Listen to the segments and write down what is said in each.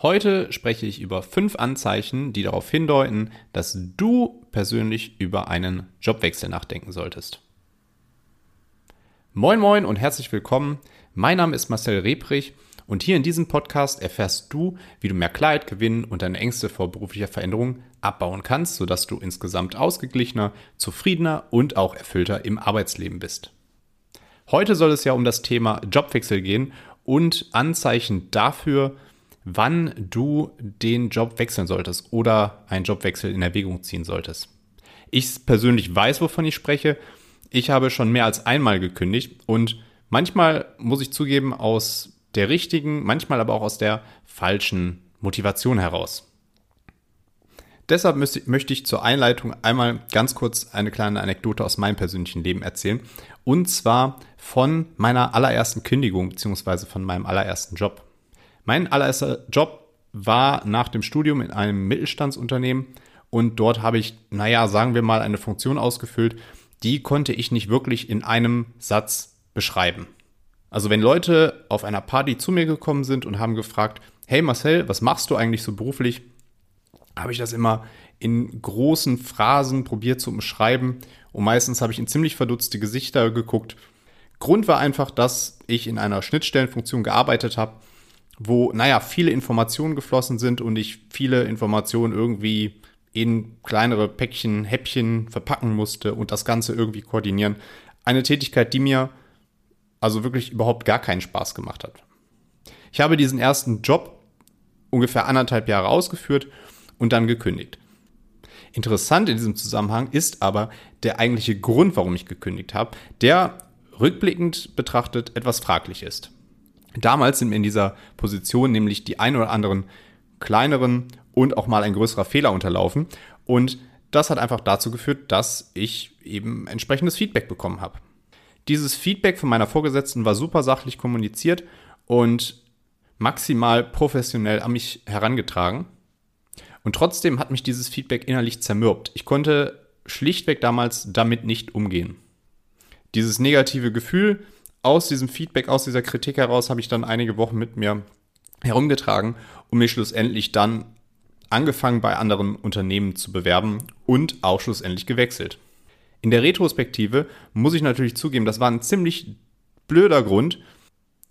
Heute spreche ich über fünf Anzeichen, die darauf hindeuten, dass du persönlich über einen Jobwechsel nachdenken solltest. Moin moin und herzlich willkommen. Mein Name ist Marcel Rebrich und hier in diesem Podcast erfährst du, wie du mehr Klarheit gewinnen und deine Ängste vor beruflicher Veränderung abbauen kannst, sodass du insgesamt ausgeglichener, zufriedener und auch erfüllter im Arbeitsleben bist. Heute soll es ja um das Thema Jobwechsel gehen und Anzeichen dafür, wann du den Job wechseln solltest oder einen Jobwechsel in Erwägung ziehen solltest. Ich persönlich weiß, wovon ich spreche. Ich habe schon mehr als einmal gekündigt und manchmal muss ich zugeben, aus der richtigen, manchmal aber auch aus der falschen Motivation heraus. Deshalb möchte ich zur Einleitung einmal ganz kurz eine kleine Anekdote aus meinem persönlichen Leben erzählen. Und zwar von meiner allerersten Kündigung bzw. von meinem allerersten Job. Mein allererster Job war nach dem Studium in einem Mittelstandsunternehmen und dort habe ich, naja, sagen wir mal, eine Funktion ausgefüllt, die konnte ich nicht wirklich in einem Satz beschreiben. Also wenn Leute auf einer Party zu mir gekommen sind und haben gefragt, hey Marcel, was machst du eigentlich so beruflich? Habe ich das immer in großen Phrasen probiert zu umschreiben und meistens habe ich in ziemlich verdutzte Gesichter geguckt. Grund war einfach, dass ich in einer Schnittstellenfunktion gearbeitet habe wo, naja, viele Informationen geflossen sind und ich viele Informationen irgendwie in kleinere Päckchen, Häppchen verpacken musste und das Ganze irgendwie koordinieren. Eine Tätigkeit, die mir also wirklich überhaupt gar keinen Spaß gemacht hat. Ich habe diesen ersten Job ungefähr anderthalb Jahre ausgeführt und dann gekündigt. Interessant in diesem Zusammenhang ist aber der eigentliche Grund, warum ich gekündigt habe, der rückblickend betrachtet etwas fraglich ist. Damals sind mir in dieser Position nämlich die ein oder anderen kleineren und auch mal ein größerer Fehler unterlaufen. Und das hat einfach dazu geführt, dass ich eben entsprechendes Feedback bekommen habe. Dieses Feedback von meiner Vorgesetzten war super sachlich kommuniziert und maximal professionell an mich herangetragen. Und trotzdem hat mich dieses Feedback innerlich zermürbt. Ich konnte schlichtweg damals damit nicht umgehen. Dieses negative Gefühl, aus diesem Feedback, aus dieser Kritik heraus habe ich dann einige Wochen mit mir herumgetragen und mich schlussendlich dann angefangen bei anderen Unternehmen zu bewerben und auch schlussendlich gewechselt. In der Retrospektive muss ich natürlich zugeben, das war ein ziemlich blöder Grund,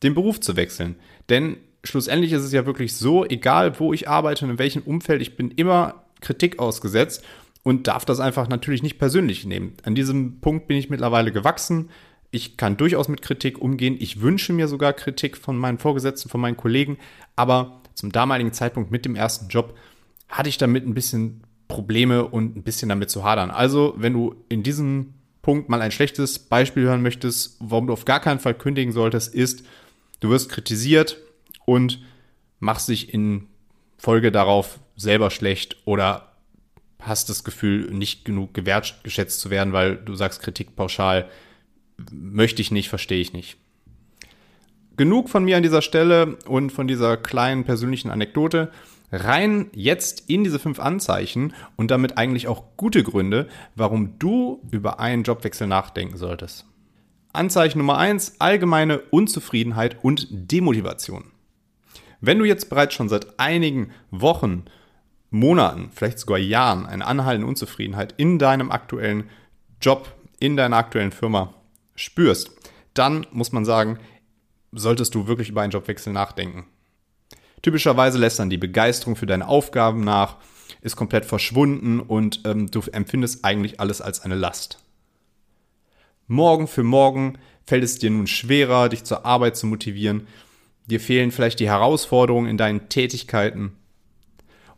den Beruf zu wechseln. Denn schlussendlich ist es ja wirklich so, egal wo ich arbeite und in welchem Umfeld, ich bin immer Kritik ausgesetzt und darf das einfach natürlich nicht persönlich nehmen. An diesem Punkt bin ich mittlerweile gewachsen ich kann durchaus mit Kritik umgehen. Ich wünsche mir sogar Kritik von meinen Vorgesetzten, von meinen Kollegen. Aber zum damaligen Zeitpunkt mit dem ersten Job hatte ich damit ein bisschen Probleme und ein bisschen damit zu hadern. Also, wenn du in diesem Punkt mal ein schlechtes Beispiel hören möchtest, warum du auf gar keinen Fall kündigen solltest, ist, du wirst kritisiert und machst dich in Folge darauf selber schlecht oder hast das Gefühl, nicht genug gewertschätzt zu werden, weil du sagst Kritik pauschal möchte ich nicht, verstehe ich nicht. Genug von mir an dieser Stelle und von dieser kleinen persönlichen Anekdote. Rein jetzt in diese fünf Anzeichen und damit eigentlich auch gute Gründe, warum du über einen Jobwechsel nachdenken solltest. Anzeichen Nummer eins: allgemeine Unzufriedenheit und Demotivation. Wenn du jetzt bereits schon seit einigen Wochen, Monaten, vielleicht sogar Jahren eine anhaltende Unzufriedenheit in deinem aktuellen Job, in deiner aktuellen Firma spürst, dann muss man sagen, solltest du wirklich über einen Jobwechsel nachdenken. Typischerweise lässt dann die Begeisterung für deine Aufgaben nach, ist komplett verschwunden und ähm, du empfindest eigentlich alles als eine Last. Morgen für morgen fällt es dir nun schwerer, dich zur Arbeit zu motivieren. Dir fehlen vielleicht die Herausforderungen in deinen Tätigkeiten.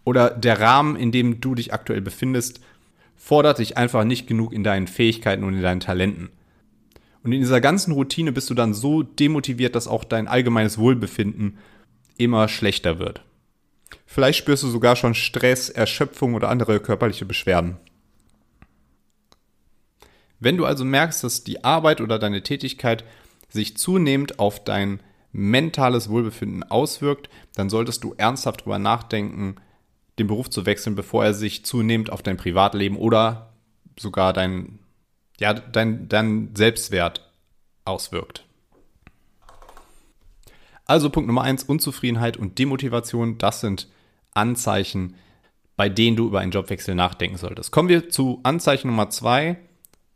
Oder der Rahmen, in dem du dich aktuell befindest, fordert dich einfach nicht genug in deinen Fähigkeiten und in deinen Talenten. Und in dieser ganzen Routine bist du dann so demotiviert, dass auch dein allgemeines Wohlbefinden immer schlechter wird. Vielleicht spürst du sogar schon Stress, Erschöpfung oder andere körperliche Beschwerden. Wenn du also merkst, dass die Arbeit oder deine Tätigkeit sich zunehmend auf dein mentales Wohlbefinden auswirkt, dann solltest du ernsthaft darüber nachdenken, den Beruf zu wechseln, bevor er sich zunehmend auf dein Privatleben oder sogar dein ja, dein, dein Selbstwert auswirkt. Also Punkt Nummer eins, Unzufriedenheit und Demotivation, das sind Anzeichen, bei denen du über einen Jobwechsel nachdenken solltest. Kommen wir zu Anzeichen Nummer zwei,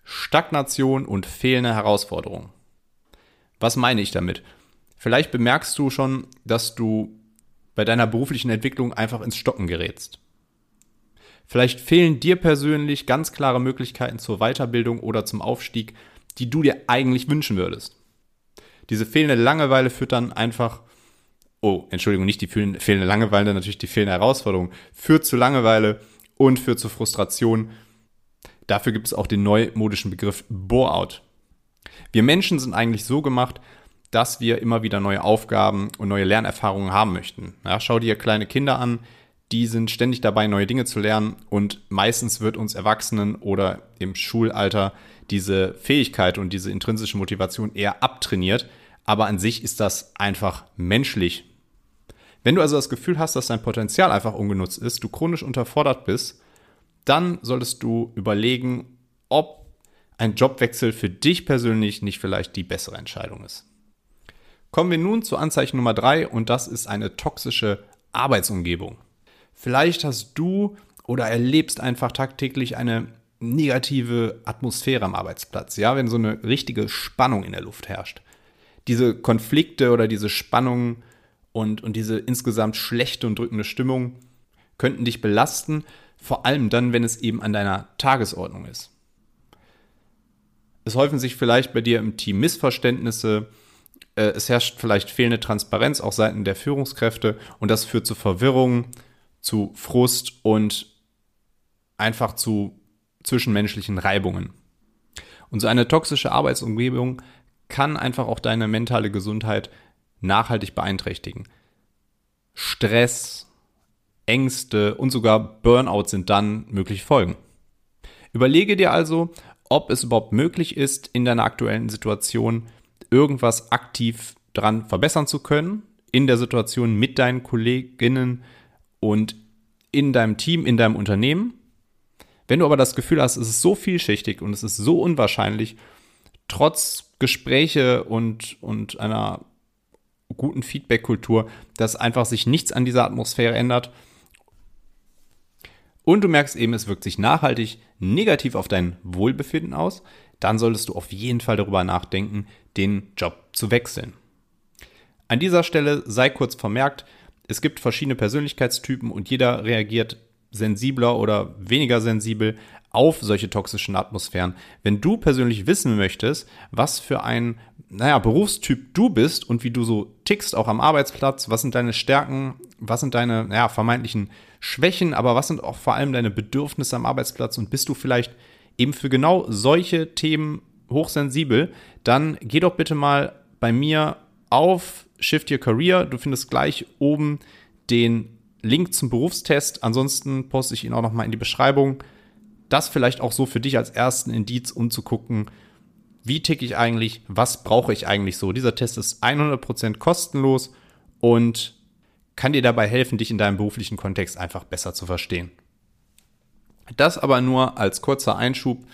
Stagnation und fehlende Herausforderungen. Was meine ich damit? Vielleicht bemerkst du schon, dass du bei deiner beruflichen Entwicklung einfach ins Stocken gerätst. Vielleicht fehlen dir persönlich ganz klare Möglichkeiten zur Weiterbildung oder zum Aufstieg, die du dir eigentlich wünschen würdest. Diese fehlende Langeweile führt dann einfach, oh, Entschuldigung, nicht die fehlende Langeweile, natürlich die fehlende Herausforderung, führt zu Langeweile und führt zu Frustration. Dafür gibt es auch den neumodischen Begriff Bore-out. Wir Menschen sind eigentlich so gemacht, dass wir immer wieder neue Aufgaben und neue Lernerfahrungen haben möchten. Ja, schau dir kleine Kinder an, die sind ständig dabei, neue Dinge zu lernen und meistens wird uns Erwachsenen oder im Schulalter diese Fähigkeit und diese intrinsische Motivation eher abtrainiert, aber an sich ist das einfach menschlich. Wenn du also das Gefühl hast, dass dein Potenzial einfach ungenutzt ist, du chronisch unterfordert bist, dann solltest du überlegen, ob ein Jobwechsel für dich persönlich nicht vielleicht die bessere Entscheidung ist. Kommen wir nun zu Anzeichen Nummer drei und das ist eine toxische Arbeitsumgebung. Vielleicht hast du oder erlebst einfach tagtäglich eine negative Atmosphäre am Arbeitsplatz, ja, wenn so eine richtige Spannung in der Luft herrscht. Diese Konflikte oder diese Spannungen und, und diese insgesamt schlechte und drückende Stimmung könnten dich belasten, vor allem dann, wenn es eben an deiner Tagesordnung ist. Es häufen sich vielleicht bei dir im Team Missverständnisse, äh, es herrscht vielleicht fehlende Transparenz auch seitens der Führungskräfte und das führt zu Verwirrung, zu Frust und einfach zu zwischenmenschlichen Reibungen. Und so eine toxische Arbeitsumgebung kann einfach auch deine mentale Gesundheit nachhaltig beeinträchtigen. Stress, Ängste und sogar Burnout sind dann mögliche Folgen. Überlege dir also, ob es überhaupt möglich ist, in deiner aktuellen Situation irgendwas aktiv dran verbessern zu können, in der Situation mit deinen Kolleginnen und in deinem Team, in deinem Unternehmen wenn du aber das Gefühl hast, es ist so vielschichtig und es ist so unwahrscheinlich, trotz Gespräche und, und einer guten Feedback-Kultur, dass einfach sich nichts an dieser Atmosphäre ändert. Und du merkst eben, es wirkt sich nachhaltig negativ auf dein Wohlbefinden aus, dann solltest du auf jeden Fall darüber nachdenken, den Job zu wechseln. An dieser Stelle sei kurz vermerkt, es gibt verschiedene Persönlichkeitstypen und jeder reagiert sensibler oder weniger sensibel auf solche toxischen Atmosphären. Wenn du persönlich wissen möchtest, was für ein, naja, Berufstyp du bist und wie du so tickst, auch am Arbeitsplatz, was sind deine Stärken, was sind deine, naja, vermeintlichen Schwächen, aber was sind auch vor allem deine Bedürfnisse am Arbeitsplatz und bist du vielleicht eben für genau solche Themen hochsensibel, dann geh doch bitte mal bei mir auf Shift Your Career. Du findest gleich oben den Link zum Berufstest. Ansonsten poste ich ihn auch noch mal in die Beschreibung. Das vielleicht auch so für dich als ersten Indiz, um zu gucken, wie ticke ich eigentlich, was brauche ich eigentlich so. Dieser Test ist 100% kostenlos und kann dir dabei helfen, dich in deinem beruflichen Kontext einfach besser zu verstehen. Das aber nur als kurzer Einschub.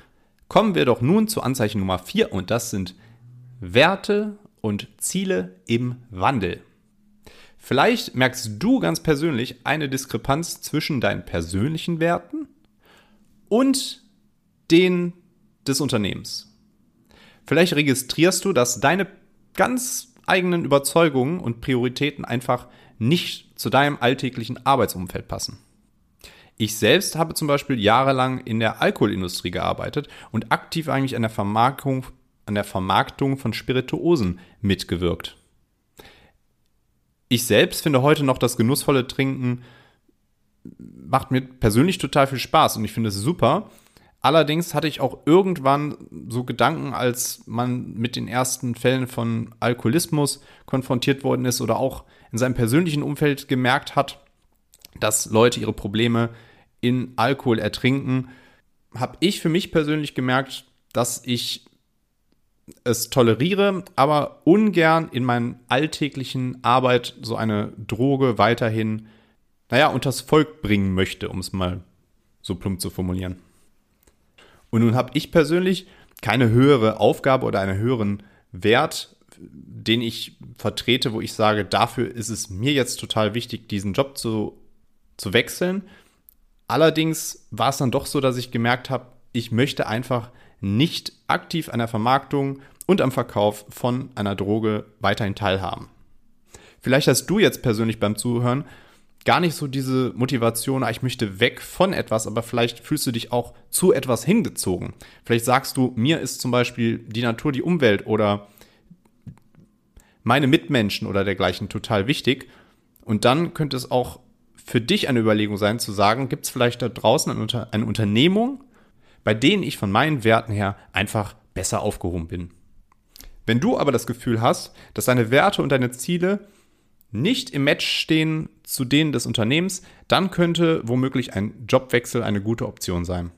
Kommen wir doch nun zu Anzeichen Nummer 4 und das sind Werte und Ziele im Wandel. Vielleicht merkst du ganz persönlich eine Diskrepanz zwischen deinen persönlichen Werten und den des Unternehmens. Vielleicht registrierst du, dass deine ganz eigenen Überzeugungen und Prioritäten einfach nicht zu deinem alltäglichen Arbeitsumfeld passen. Ich selbst habe zum Beispiel jahrelang in der Alkoholindustrie gearbeitet und aktiv eigentlich an der Vermarktung, an der Vermarktung von Spirituosen mitgewirkt. Ich selbst finde heute noch das genussvolle Trinken macht mir persönlich total viel Spaß und ich finde es super. Allerdings hatte ich auch irgendwann so Gedanken, als man mit den ersten Fällen von Alkoholismus konfrontiert worden ist oder auch in seinem persönlichen Umfeld gemerkt hat, dass Leute ihre Probleme in Alkohol ertrinken, habe ich für mich persönlich gemerkt, dass ich es toleriere, aber ungern in meiner alltäglichen Arbeit so eine Droge weiterhin, naja, unters Volk bringen möchte, um es mal so plump zu formulieren. Und nun habe ich persönlich keine höhere Aufgabe oder einen höheren Wert den ich vertrete, wo ich sage, dafür ist es mir jetzt total wichtig, diesen Job zu, zu wechseln. Allerdings war es dann doch so, dass ich gemerkt habe, ich möchte einfach nicht aktiv an der Vermarktung und am Verkauf von einer Droge weiterhin teilhaben. Vielleicht hast du jetzt persönlich beim Zuhören gar nicht so diese Motivation, ah, ich möchte weg von etwas, aber vielleicht fühlst du dich auch zu etwas hingezogen. Vielleicht sagst du, mir ist zum Beispiel die Natur, die Umwelt oder meine Mitmenschen oder dergleichen total wichtig. Und dann könnte es auch für dich eine Überlegung sein, zu sagen, gibt es vielleicht da draußen eine, eine Unternehmung, bei denen ich von meinen Werten her einfach besser aufgehoben bin. Wenn du aber das Gefühl hast, dass deine Werte und deine Ziele nicht im Match stehen zu denen des Unternehmens, dann könnte womöglich ein Jobwechsel eine gute Option sein.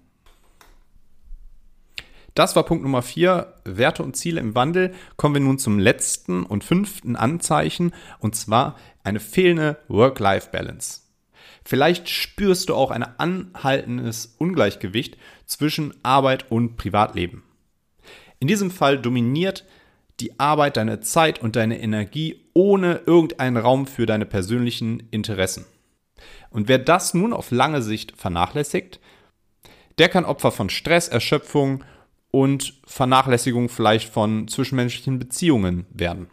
Das war Punkt Nummer vier, Werte und Ziele im Wandel. Kommen wir nun zum letzten und fünften Anzeichen, und zwar eine fehlende Work-Life-Balance. Vielleicht spürst du auch ein anhaltendes Ungleichgewicht zwischen Arbeit und Privatleben. In diesem Fall dominiert die Arbeit deine Zeit und deine Energie ohne irgendeinen Raum für deine persönlichen Interessen. Und wer das nun auf lange Sicht vernachlässigt, der kann Opfer von Stress, Erschöpfung und Vernachlässigung vielleicht von zwischenmenschlichen Beziehungen werden.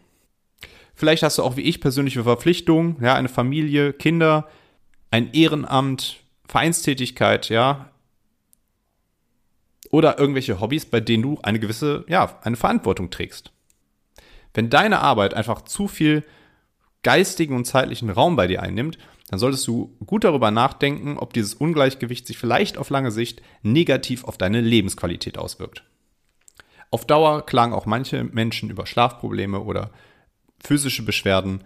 Vielleicht hast du auch wie ich persönliche Verpflichtungen, ja, eine Familie, Kinder, ein Ehrenamt, Vereinstätigkeit, ja, oder irgendwelche Hobbys, bei denen du eine gewisse, ja, eine Verantwortung trägst. Wenn deine Arbeit einfach zu viel geistigen und zeitlichen Raum bei dir einnimmt, dann solltest du gut darüber nachdenken, ob dieses Ungleichgewicht sich vielleicht auf lange Sicht negativ auf deine Lebensqualität auswirkt. Auf Dauer klagen auch manche Menschen über Schlafprobleme oder physische Beschwerden,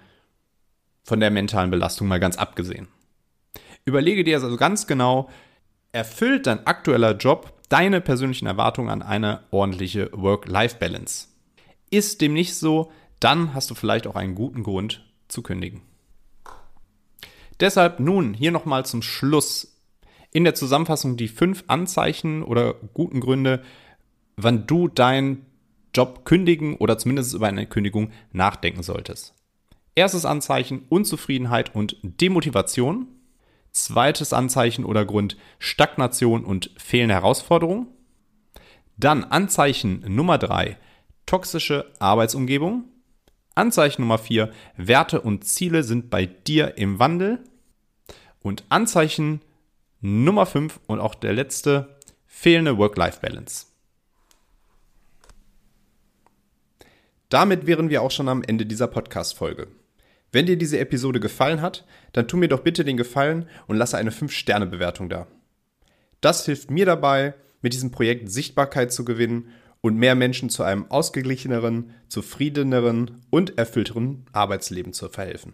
von der mentalen Belastung mal ganz abgesehen. Überlege dir also ganz genau, erfüllt dein aktueller Job deine persönlichen Erwartungen an eine ordentliche Work-Life-Balance? Ist dem nicht so, dann hast du vielleicht auch einen guten Grund zu kündigen. Deshalb nun hier nochmal zum Schluss in der Zusammenfassung die fünf Anzeichen oder guten Gründe, wann du deinen Job kündigen oder zumindest über eine Kündigung nachdenken solltest. Erstes Anzeichen Unzufriedenheit und Demotivation. Zweites Anzeichen oder Grund Stagnation und fehlende Herausforderung. Dann Anzeichen Nummer drei toxische Arbeitsumgebung. Anzeichen Nummer vier Werte und Ziele sind bei dir im Wandel. Und Anzeichen Nummer 5 und auch der letzte, fehlende Work-Life-Balance. Damit wären wir auch schon am Ende dieser Podcast-Folge. Wenn dir diese Episode gefallen hat, dann tu mir doch bitte den Gefallen und lasse eine 5-Sterne-Bewertung da. Das hilft mir dabei, mit diesem Projekt Sichtbarkeit zu gewinnen und mehr Menschen zu einem ausgeglicheneren, zufriedeneren und erfüllteren Arbeitsleben zu verhelfen.